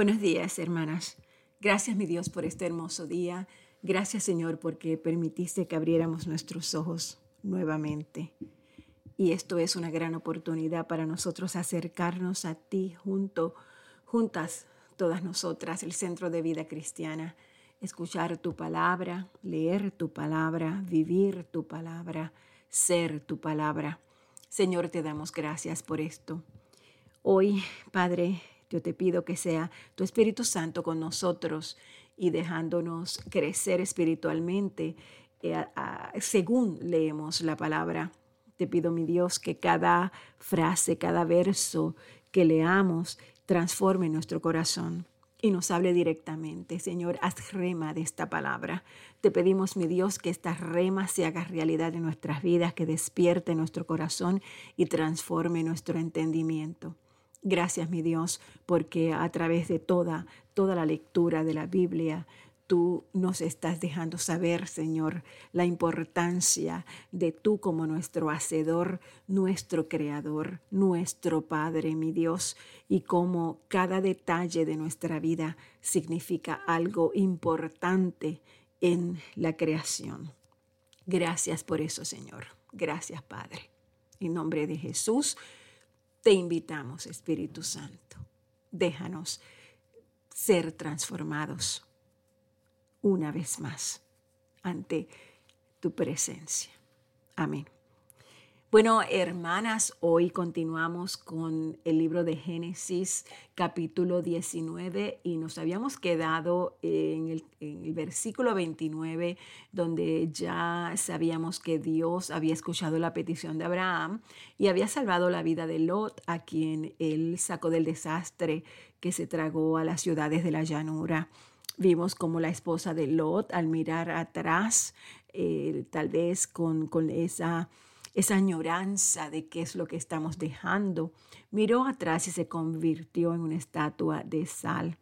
Buenos días, hermanas. Gracias, mi Dios, por este hermoso día. Gracias, Señor, porque permitiste que abriéramos nuestros ojos nuevamente. Y esto es una gran oportunidad para nosotros acercarnos a ti junto, juntas, todas nosotras, el centro de vida cristiana. Escuchar tu palabra, leer tu palabra, vivir tu palabra, ser tu palabra. Señor, te damos gracias por esto. Hoy, Padre, yo te pido que sea tu Espíritu Santo con nosotros y dejándonos crecer espiritualmente eh, según leemos la palabra. Te pido, mi Dios, que cada frase, cada verso que leamos transforme nuestro corazón y nos hable directamente. Señor, haz rema de esta palabra. Te pedimos, mi Dios, que esta rema se haga realidad en nuestras vidas, que despierte nuestro corazón y transforme nuestro entendimiento. Gracias, mi Dios, porque a través de toda, toda la lectura de la Biblia, tú nos estás dejando saber, Señor, la importancia de tú como nuestro hacedor, nuestro creador, nuestro Padre, mi Dios, y cómo cada detalle de nuestra vida significa algo importante en la creación. Gracias por eso, Señor. Gracias, Padre. En nombre de Jesús. Te invitamos, Espíritu Santo, déjanos ser transformados una vez más ante tu presencia. Amén. Bueno, hermanas, hoy continuamos con el libro de Génesis capítulo 19 y nos habíamos quedado en el, versículo 29 donde ya sabíamos que Dios había escuchado la petición de Abraham y había salvado la vida de Lot, a quien él sacó del desastre que se tragó a las ciudades de la llanura. Vimos como la esposa de Lot al mirar atrás, eh, tal vez con, con esa esa añoranza de qué es lo que estamos dejando, miró atrás y se convirtió en una estatua de sal.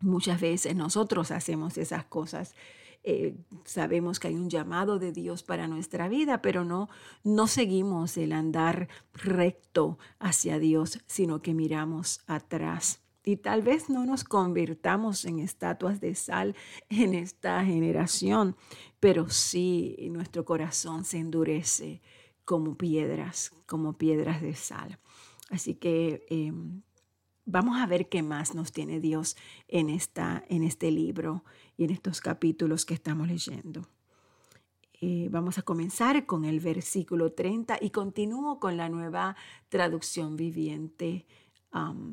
Muchas veces nosotros hacemos esas cosas. Eh, sabemos que hay un llamado de Dios para nuestra vida, pero no, no seguimos el andar recto hacia Dios, sino que miramos atrás. Y tal vez no nos convirtamos en estatuas de sal en esta generación, pero sí nuestro corazón se endurece como piedras, como piedras de sal. Así que em, vamos a ver qué más nos tiene Dios en, esta, en este libro y en estos capítulos que estamos leyendo. Eh, vamos a comenzar con el versículo 30 y continúo con la nueva traducción viviente,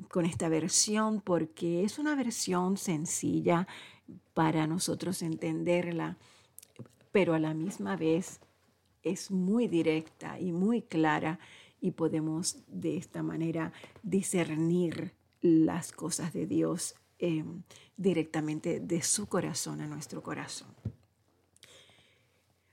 con esta versión, porque es una versión sencilla para nosotros entenderla, pero a la misma vez es muy directa y muy clara y podemos de esta manera discernir las cosas de Dios em, directamente de su corazón a nuestro corazón.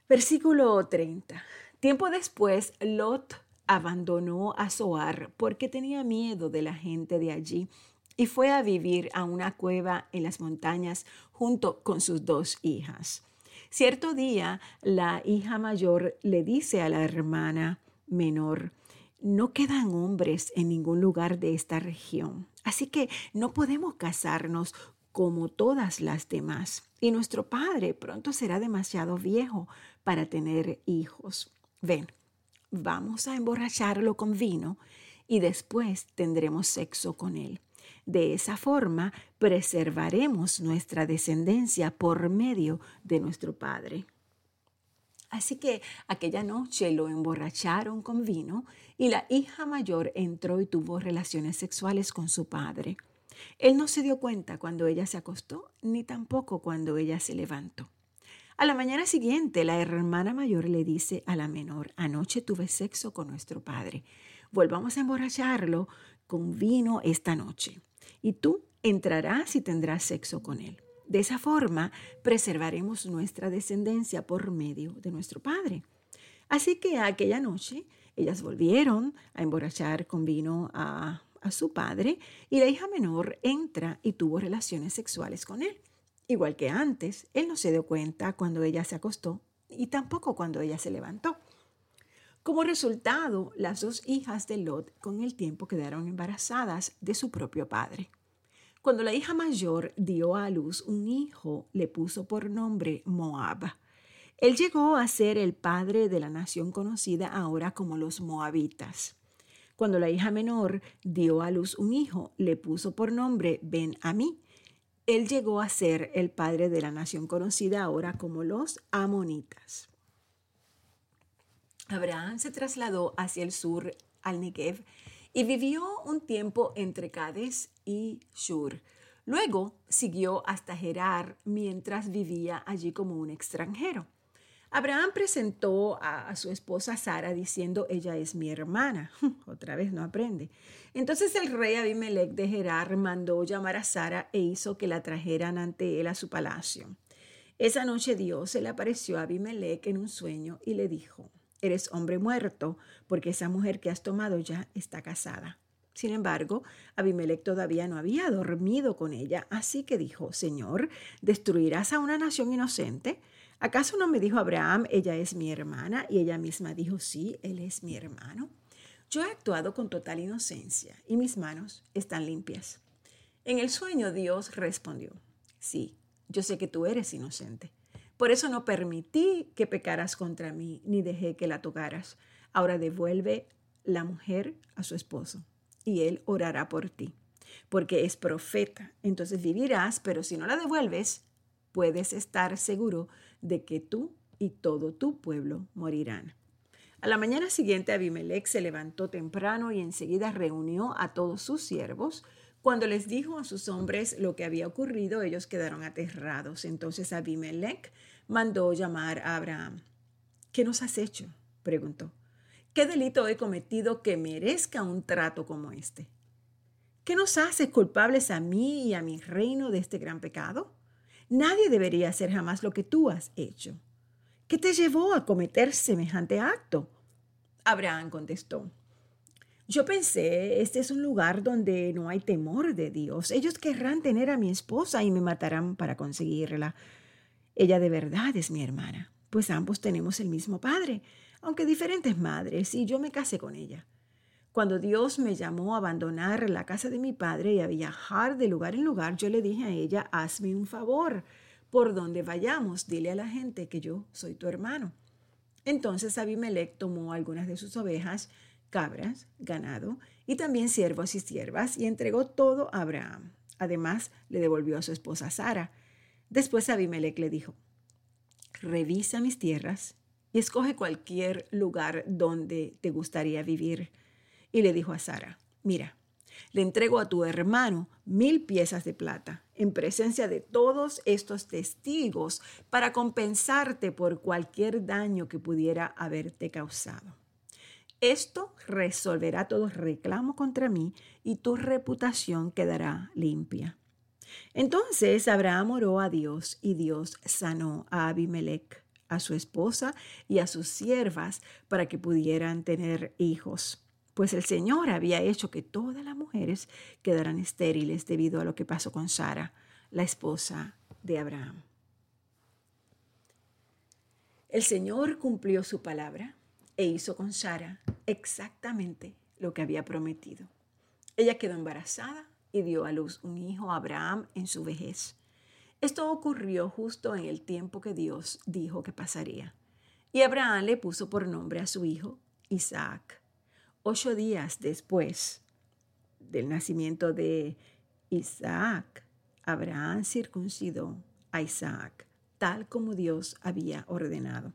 Versículo 30. Tiempo después, Lot abandonó a Zoar porque tenía miedo de la gente de allí y fue a vivir a una cueva en las montañas junto con sus dos hijas. Cierto día, la hija mayor le dice a la hermana menor, no quedan hombres en ningún lugar de esta región, así que no podemos casarnos como todas las demás. Y nuestro padre pronto será demasiado viejo para tener hijos. Ven, vamos a emborracharlo con vino y después tendremos sexo con él. De esa forma preservaremos nuestra descendencia por medio de nuestro Padre. Así que aquella noche lo emborracharon con vino y la hija mayor entró y tuvo relaciones sexuales con su padre. Él no se dio cuenta cuando ella se acostó, ni tampoco cuando ella se levantó. A la mañana siguiente, la hermana mayor le dice a la menor, anoche tuve sexo con nuestro padre. Volvamos a emborracharlo con vino esta noche y tú entrarás y tendrás sexo con él. De esa forma preservaremos nuestra descendencia por medio de nuestro Padre. Así que aquella noche ellas volvieron a emborrachar con vino a, su padre y la hija menor entra y tuvo relaciones sexuales con él. Igual que antes, él no se dio cuenta cuando ella se acostó y tampoco cuando ella se levantó. Como resultado, las dos hijas de Lot con el tiempo quedaron embarazadas de su propio padre. Cuando la hija mayor dio a luz un hijo, le puso por nombre Moab. Él llegó a ser el padre de la nación conocida ahora como los moabitas. Cuando la hija menor dio a luz un hijo, le puso por nombre Ben Amí. Él llegó a ser el padre de la nación conocida ahora como los amonitas. Abraham se trasladó hacia el sur al Negev y vivió un tiempo entre Cades y Shur. Luego siguió hasta Gerar mientras vivía allí como un extranjero. Abraham presentó a, su esposa Sara diciendo, ella es mi hermana. Otra vez no aprende. Entonces el rey Abimelech de Gerar mandó llamar a Sara e hizo que la trajeran ante él a su palacio. Esa noche Dios se le apareció a Abimelech en un sueño y le dijo, eres hombre muerto, porque esa mujer que has tomado ya está casada. Sin embargo, Abimelech todavía no había dormido con ella, así que dijo, Señor, ¿destruirás a una nación inocente? ¿Acaso no me dijo Abraham, ella es mi hermana? Y ella misma dijo, sí, él es mi hermano. Yo he actuado con total inocencia y mis manos están limpias. En el sueño Dios respondió, sí, yo sé que tú eres inocente. Por eso no permití que pecaras contra mí, ni dejé que la tocaras. Ahora devuelve la mujer a su esposo, y él orará por ti, porque es profeta. Entonces vivirás, pero si no la devuelves, puedes estar seguro de que tú y todo tu pueblo morirán. A la mañana siguiente Abimelech se levantó temprano y enseguida reunió a todos sus siervos. Cuando les dijo a sus hombres lo que había ocurrido, ellos quedaron aterrados. Entonces Abimelech mandó llamar a Abraham. ¿Qué nos has hecho? preguntó. ¿Qué delito he cometido que merezca un trato como este? ¿Qué nos hace culpables a mí y a mi reino de este gran pecado? Nadie debería hacer jamás lo que tú has hecho. ¿Qué te llevó a cometer semejante acto? Abraham contestó. Yo pensé, este es un lugar donde no hay temor de Dios. Ellos querrán tener a mi esposa y me matarán para conseguirla. Ella de verdad es mi hermana, pues ambos tenemos el mismo padre, aunque diferentes madres, y yo me casé con ella. Cuando Dios me llamó a abandonar la casa de mi padre y a viajar de lugar en lugar, yo le dije a ella, hazme un favor, por donde vayamos, dile a la gente que yo soy tu hermano. Entonces Abimelech tomó algunas de sus ovejas, cabras, ganado y también siervos y siervas y entregó todo a Abraham. Además, le devolvió a su esposa Sara. Después Abimelech le dijo, revisa mis tierras y escoge cualquier lugar donde te gustaría vivir y le dijo a Sara, mira, le entrego a tu hermano mil piezas de plata en presencia de todos estos testigos para compensarte por cualquier daño que pudiera haberte causado. Esto resolverá todo reclamo contra mí y tu reputación quedará limpia. Entonces Abraham oró a Dios y Dios sanó a Abimelech, a su esposa y a sus siervas para que pudieran tener hijos pues el Señor había hecho que todas las mujeres quedaran estériles debido a lo que pasó con Sara, la esposa de Abraham. El Señor cumplió su palabra e hizo con Sara exactamente lo que había prometido. Ella quedó embarazada y dio a luz un hijo a Abraham en su vejez. Esto ocurrió justo en el tiempo que Dios dijo que pasaría. Y Abraham le puso por nombre a su hijo Isaac. Ocho días después del nacimiento de Isaac, Abraham circuncidó a Isaac, tal como Dios había ordenado.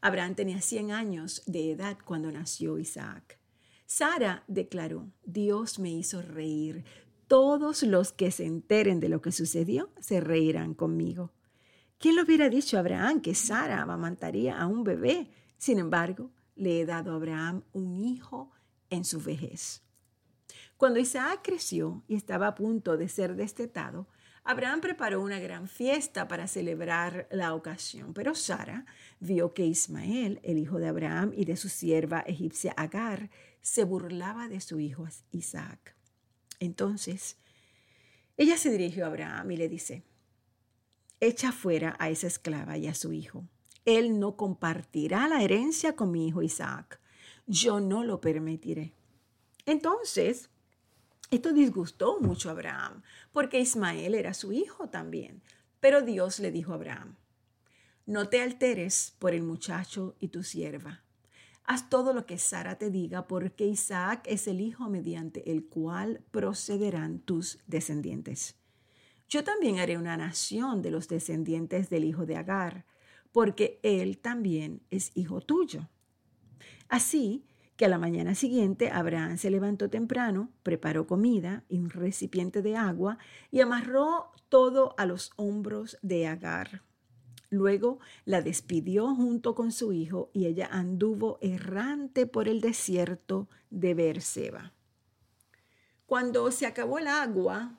Abraham tenía 100 años de edad cuando nació Isaac. Sara declaró, Dios me hizo reír. Todos los que se enteren de lo que sucedió se reirán conmigo. ¿Quién lo hubiera dicho a Abraham que Sara amamantaría a un bebé? Sin embargo, le he dado a Abraham un hijo en su vejez. Cuando Isaac creció y estaba a punto de ser destetado, Abraham preparó una gran fiesta para celebrar la ocasión, pero Sara vio que Ismael, el hijo de Abraham y de su sierva egipcia Agar, se burlaba de su hijo Isaac. Entonces, ella se dirigió a Abraham y le dice, echa fuera a esa esclava y a su hijo. Él no compartirá la herencia con mi hijo Isaac yo no lo permitiré. Entonces, Esto disgustó mucho a Abraham, porque Ismael era su hijo también. Pero Dios le dijo a Abraham, no te alteres por el muchacho y tu sierva. Haz todo lo que Sara te diga, porque Isaac es el hijo mediante el cual procederán tus descendientes. Yo también haré una nación de los descendientes del hijo de Agar, porque él también es hijo tuyo. Así que a la mañana siguiente Abraham se levantó temprano, preparó comida y un recipiente de agua y amarró todo a los hombros de Agar Luego la despidió junto con su hijo y ella anduvo errante por el desierto de Beerseba. Cuando se acabó el agua,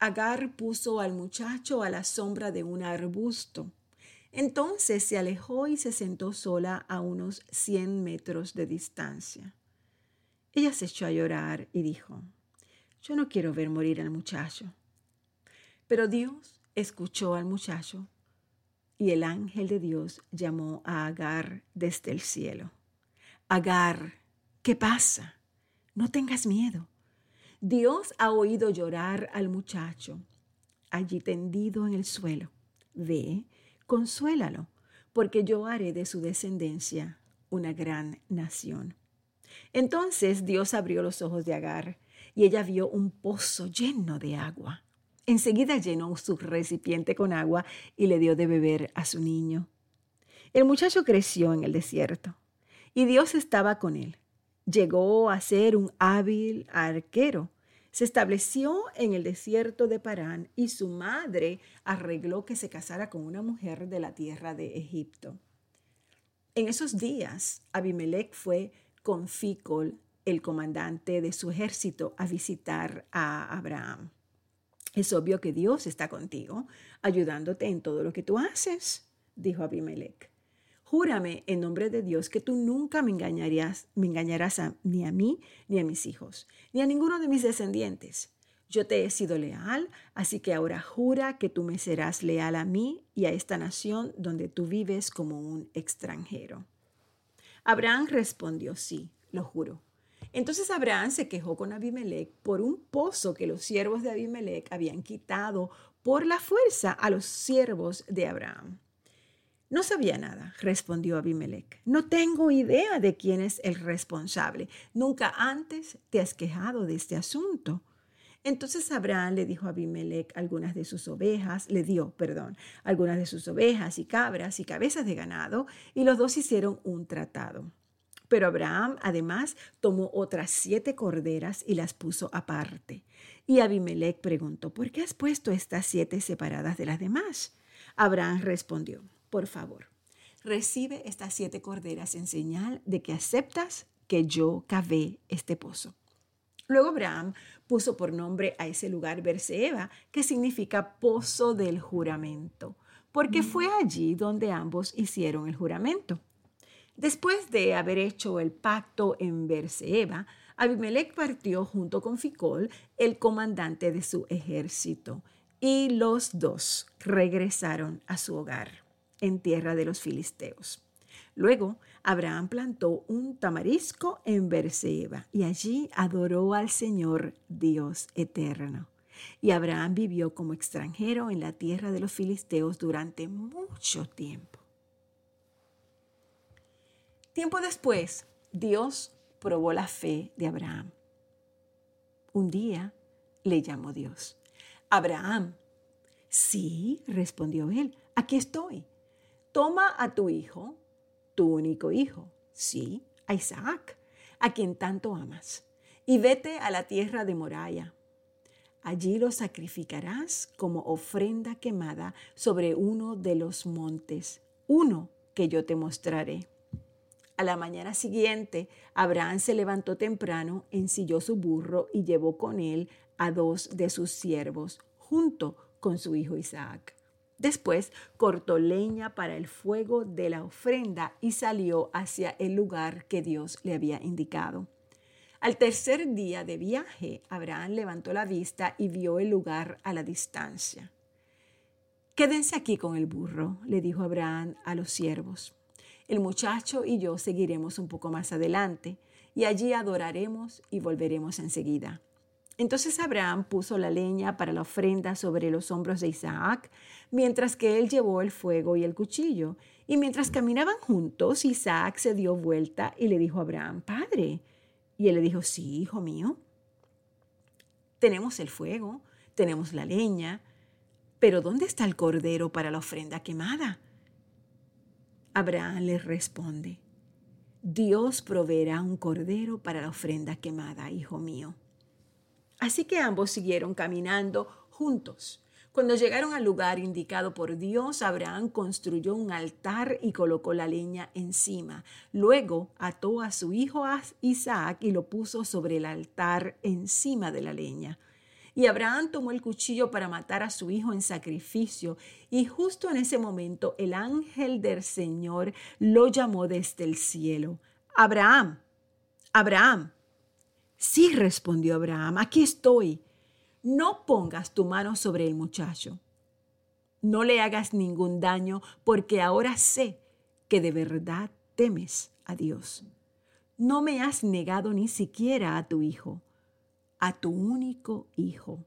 Agar puso al muchacho a la sombra de un arbusto. Entonces se alejó y se sentó sola a unos cien metros de distancia. Ella se echó a llorar y dijo, yo no quiero ver morir al muchacho. Pero Dios escuchó al muchacho y el ángel de Dios llamó a Agar desde el cielo. Agar, ¿qué pasa? No tengas miedo. Dios ha oído llorar al muchacho allí tendido en el suelo. Ve, consuélalo, porque yo haré de su descendencia una gran nación. Entonces Dios abrió los ojos de Agar y ella vio un pozo lleno de agua Enseguida llenó su recipiente con agua y le dio de beber a su niño. El muchacho creció en el desierto y Dios estaba con él. Llegó a ser un hábil arquero. Se estableció en el desierto de Parán y su madre arregló que se casara con una mujer de la tierra de Egipto. En esos días, Abimelech fue con Ficol, el comandante de su ejército, a visitar a Abraham. Es obvio que Dios está contigo, ayudándote en todo lo que tú haces, dijo Abimelech. Júrame en nombre de Dios que tú nunca me engañarías, me engañarás ni a mí, ni a mis hijos, ni a ninguno de mis descendientes. Yo te he sido leal, así que ahora jura que tú me serás leal a mí y a esta nación donde tú vives como un extranjero. Abraham respondió, sí, lo juro. Entonces Abraham se quejó con Abimelech por un pozo que los siervos de Abimelech habían quitado por la fuerza a los siervos de Abraham. No sabía nada, respondió Abimelech. No tengo idea de quién es el responsable. Nunca antes te has quejado de este asunto. Entonces Abraham le dijo a Abimelech algunas de sus ovejas, le dio, perdón, algunas de sus ovejas y cabras y cabezas de ganado, y los dos hicieron un tratado. Pero Abraham además tomó otras siete corderas y las puso aparte. Y Abimelech preguntó, ¿por qué has puesto estas siete separadas de las demás? Abraham respondió, por favor, recibe estas siete corderas en señal de que aceptas que yo cavé este pozo. Luego Abraham puso por nombre a ese lugar Berseba, que significa pozo del juramento, porque fue allí donde ambos hicieron el juramento. Después de haber hecho el pacto en Berseba, Abimelech partió junto con Ficol, el comandante de su ejército, y los dos regresaron a su hogar en tierra de los filisteos. Luego, Abraham plantó un tamarisco en Berseba y allí adoró al Señor Dios eterno. Y Abraham vivió como extranjero en la tierra de los filisteos durante mucho tiempo. Tiempo después, Dios probó la fe de Abraham. Un día le llamó Dios. Abraham. Sí, respondió él, aquí estoy. Toma a tu hijo, tu único hijo, sí, a Isaac, a quien tanto amas, y vete a la tierra de Moraya. Allí lo sacrificarás como ofrenda quemada sobre uno de los montes, uno que yo te mostraré. A la mañana siguiente, Abraham se levantó temprano, ensilló su burro y llevó con él a dos de sus siervos, junto con su hijo Isaac. Después cortó leña para el fuego de la ofrenda y salió hacia el lugar que Dios le había indicado. Al tercer día de viaje, Abraham levantó la vista y vio el lugar a la distancia. Quédense aquí con el burro, le dijo Abraham a los siervos. El muchacho y yo seguiremos un poco más adelante y allí adoraremos y volveremos enseguida. Entonces Abraham puso la leña para la ofrenda sobre los hombros de Isaac, mientras que él llevó el fuego y el cuchillo. Y mientras caminaban juntos, Isaac se dio vuelta y le dijo a Abraham, Padre. Y él le dijo, sí, hijo mío. Tenemos el fuego, tenemos la leña, pero ¿dónde está el cordero para la ofrenda quemada? Abraham le responde, Dios proveerá un cordero para la ofrenda quemada, hijo mío. Así que ambos siguieron caminando juntos. Cuando llegaron al lugar indicado por Dios, Abraham construyó un altar y colocó la leña encima. Luego ató a su hijo Isaac y lo puso sobre el altar encima de la leña. Y Abraham tomó el cuchillo para matar a su hijo en sacrificio. Y justo en ese momento el ángel del Señor lo llamó desde el cielo. Abraham, Abraham. Sí, respondió Abraham, aquí estoy. No pongas tu mano sobre el muchacho. No le hagas ningún daño, porque ahora sé que de verdad temes a Dios. No me has negado ni siquiera a tu hijo, a tu único hijo.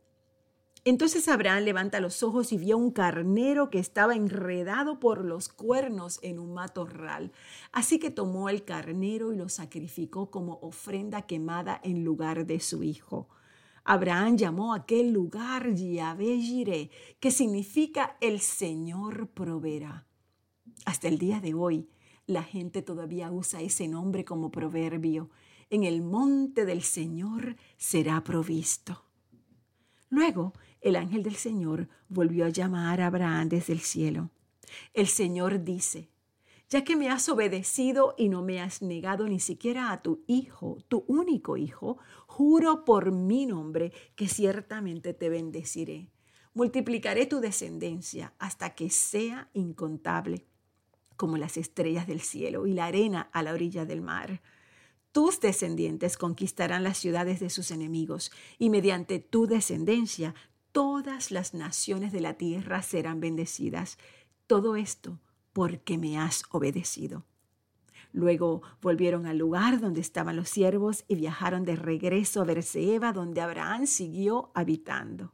Entonces Abraham levanta los ojos y vio un carnero que estaba enredado por los cuernos en un matorral. Así que tomó el carnero y lo sacrificó como ofrenda quemada en lugar de su hijo. Abraham llamó a aquel lugar Yahvé Jireh, que significa el Señor proveerá. Hasta el día de hoy, la gente todavía usa ese nombre como proverbio. En el monte del Señor será provisto. Luego, el ángel del Señor volvió a llamar a Abraham desde el cielo. El Señor dice, ya que me has obedecido y no me has negado ni siquiera a tu hijo, tu único hijo, juro por mi nombre que ciertamente te bendeciré. Multiplicaré tu descendencia hasta que sea incontable, como las estrellas del cielo y la arena a la orilla del mar. Tus descendientes conquistarán las ciudades de sus enemigos, y mediante tu descendencia todas las naciones de la tierra serán bendecidas. Todo esto porque me has obedecido. Luego volvieron al lugar donde estaban los siervos y viajaron de regreso a Berseba, donde Abraham siguió habitando.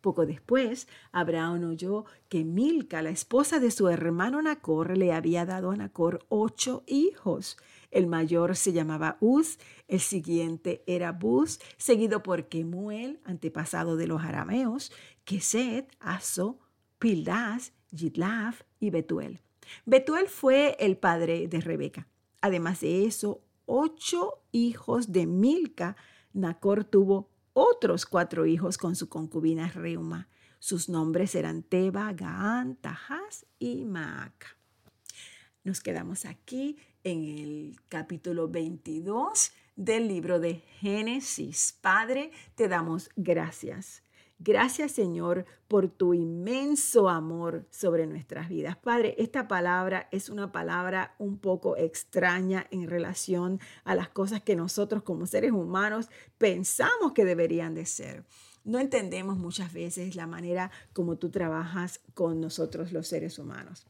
Poco después, Abraham oyó que Milca, la esposa de su hermano Nacor, le había dado a Nacor ocho hijos. El mayor se llamaba Uz, el siguiente era Buz, seguido por Kemuel, antepasado de los arameos, Keset, Aso, Pildas, Yitlaf y Betuel. Betuel fue el padre de Rebeca. Además de eso, ocho hijos de Milca, Nacor tuvo otros cuatro hijos con su concubina Reuma. Sus nombres eran Teba, Gaán, Tahaz y Maaca. Nos quedamos aquí en el capítulo 22 del libro de Génesis. Padre, te damos gracias. Gracias Señor por tu inmenso amor sobre nuestras vidas. Padre, esta palabra es una palabra un poco extraña en relación a las cosas que nosotros como seres humanos pensamos que deberían de ser. No entendemos muchas veces la manera como tú trabajas con nosotros los seres humanos.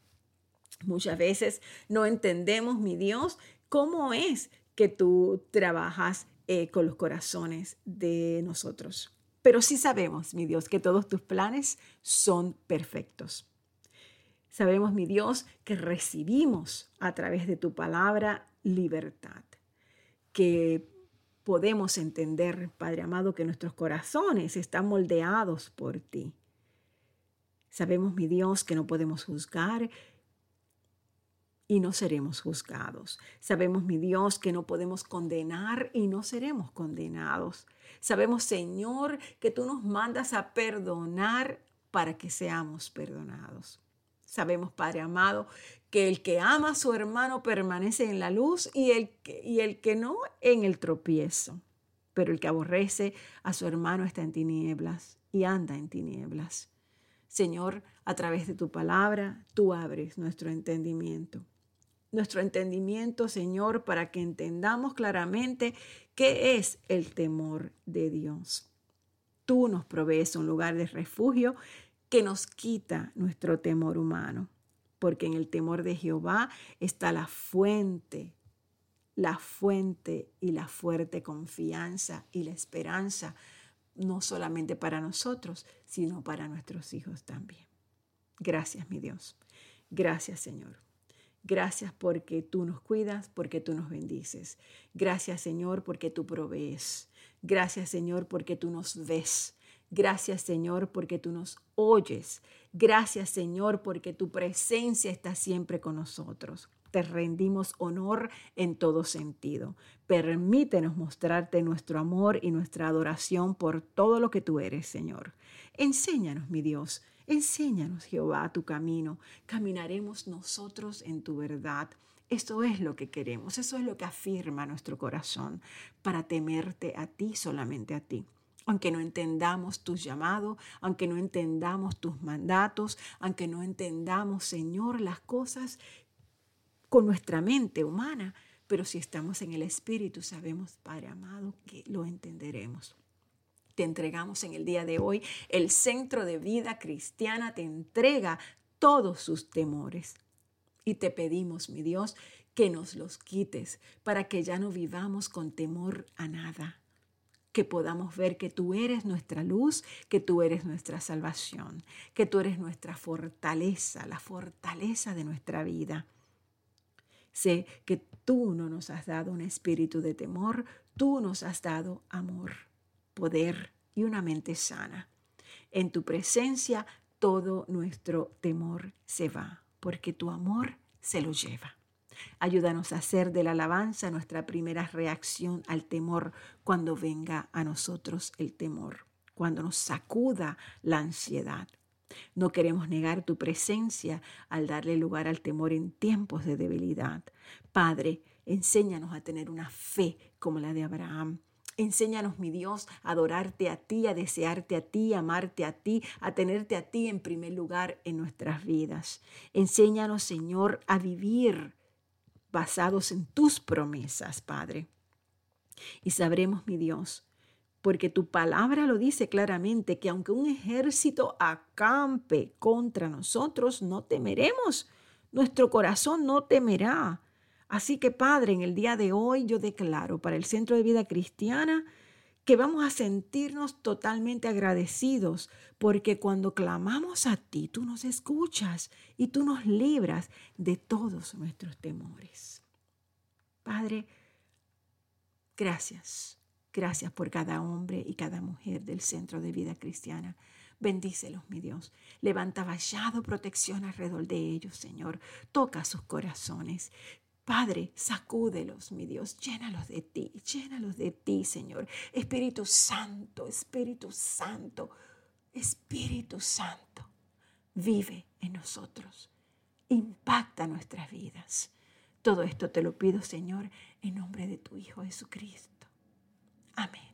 Muchas veces no entendemos, mi Dios, cómo es que tú trabajas eh, con los corazones de nosotros. Pero sí sabemos, mi Dios, que todos tus planes son perfectos. Sabemos, mi Dios, que recibimos a través de tu palabra libertad, que podemos entender, Padre amado, que nuestros corazones están moldeados por ti. Sabemos, mi Dios, que no podemos juzgar, y no seremos juzgados. Sabemos, mi Dios, que no podemos condenar y no seremos condenados. Sabemos, Señor, que tú nos mandas a perdonar para que seamos perdonados. Sabemos, Padre amado, que el que ama a su hermano permanece en la luz y el que, y el que no en el tropiezo. Pero el que aborrece a su hermano está en tinieblas y anda en tinieblas. Señor, a través de tu palabra, tú abres nuestro entendimiento nuestro entendimiento, Señor, para que entendamos claramente qué es el temor de Dios. Tú nos provees un lugar de refugio que nos quita nuestro temor humano, porque en el temor de Jehová está la fuente, la fuente y la fuerte confianza y la esperanza no solamente para nosotros, sino para nuestros hijos también. Gracias, mi Dios. Gracias, Señor. Gracias porque tú nos cuidas, porque tú nos bendices. Gracias, Señor, porque tú provees. Gracias, Señor, porque tú nos ves. Gracias, Señor, porque tú nos oyes. Gracias, Señor, porque tu presencia está siempre con nosotros te rendimos honor en todo sentido. Permítenos mostrarte nuestro amor y nuestra adoración por todo lo que tú eres, Señor. Enséñanos, mi Dios, enséñanos, Jehová, tu camino. Caminaremos nosotros en tu verdad. Eso es lo que queremos, eso es lo que afirma nuestro corazón, para temerte a ti, solamente a ti aunque no entendamos tus llamados, aunque no entendamos tus mandatos, aunque no entendamos, Señor, las cosas con nuestra mente humana, pero si estamos en el Espíritu, sabemos, Padre amado, que lo entenderemos. Te entregamos en el día de hoy, el centro de vida cristiana te entrega todos sus temores. Y te pedimos, mi Dios, que nos los quites para que ya no vivamos con temor a nada, que podamos ver que tú eres nuestra luz, que tú eres nuestra salvación, que tú eres nuestra fortaleza, la fortaleza de nuestra vida. Sé que tú no nos has dado un espíritu de temor, tú nos has dado amor, poder y una mente sana. En tu presencia todo nuestro temor se va, porque tu amor se lo lleva. Ayúdanos a hacer de la alabanza nuestra primera reacción al temor cuando venga a nosotros el temor, cuando nos sacuda la ansiedad. No queremos negar tu presencia al darle lugar al temor en tiempos de debilidad. Padre, enséñanos a tener una fe como la de Abraham. Enséñanos, mi Dios, a adorarte a ti, a desearte a ti, a amarte a ti, a tenerte a ti en primer lugar en nuestras vidas. Enséñanos, Señor, a vivir basados en tus promesas, Padre. Y sabremos, mi Dios, porque tu palabra lo dice claramente, que aunque un ejército acampe contra nosotros, no temeremos. Nuestro corazón no temerá. Así que Padre, en el día de hoy yo declaro para el Centro de Vida Cristiana que vamos a sentirnos totalmente agradecidos, porque cuando clamamos a ti, tú nos escuchas y tú nos libras de todos nuestros temores. Padre, gracias Gracias por cada hombre y cada mujer del Centro de Vida Cristiana. Bendícelos, mi Dios. Levanta vallado protección alrededor de ellos, Señor. Toca sus corazones. Padre, sacúdelos, mi Dios, llénalos de ti, llénalos de ti, Señor. Espíritu Santo, Espíritu Santo, Espíritu Santo, vive en nosotros, impacta nuestras vidas. Todo esto te lo pido, Señor, en nombre de tu Hijo Jesucristo. Amén.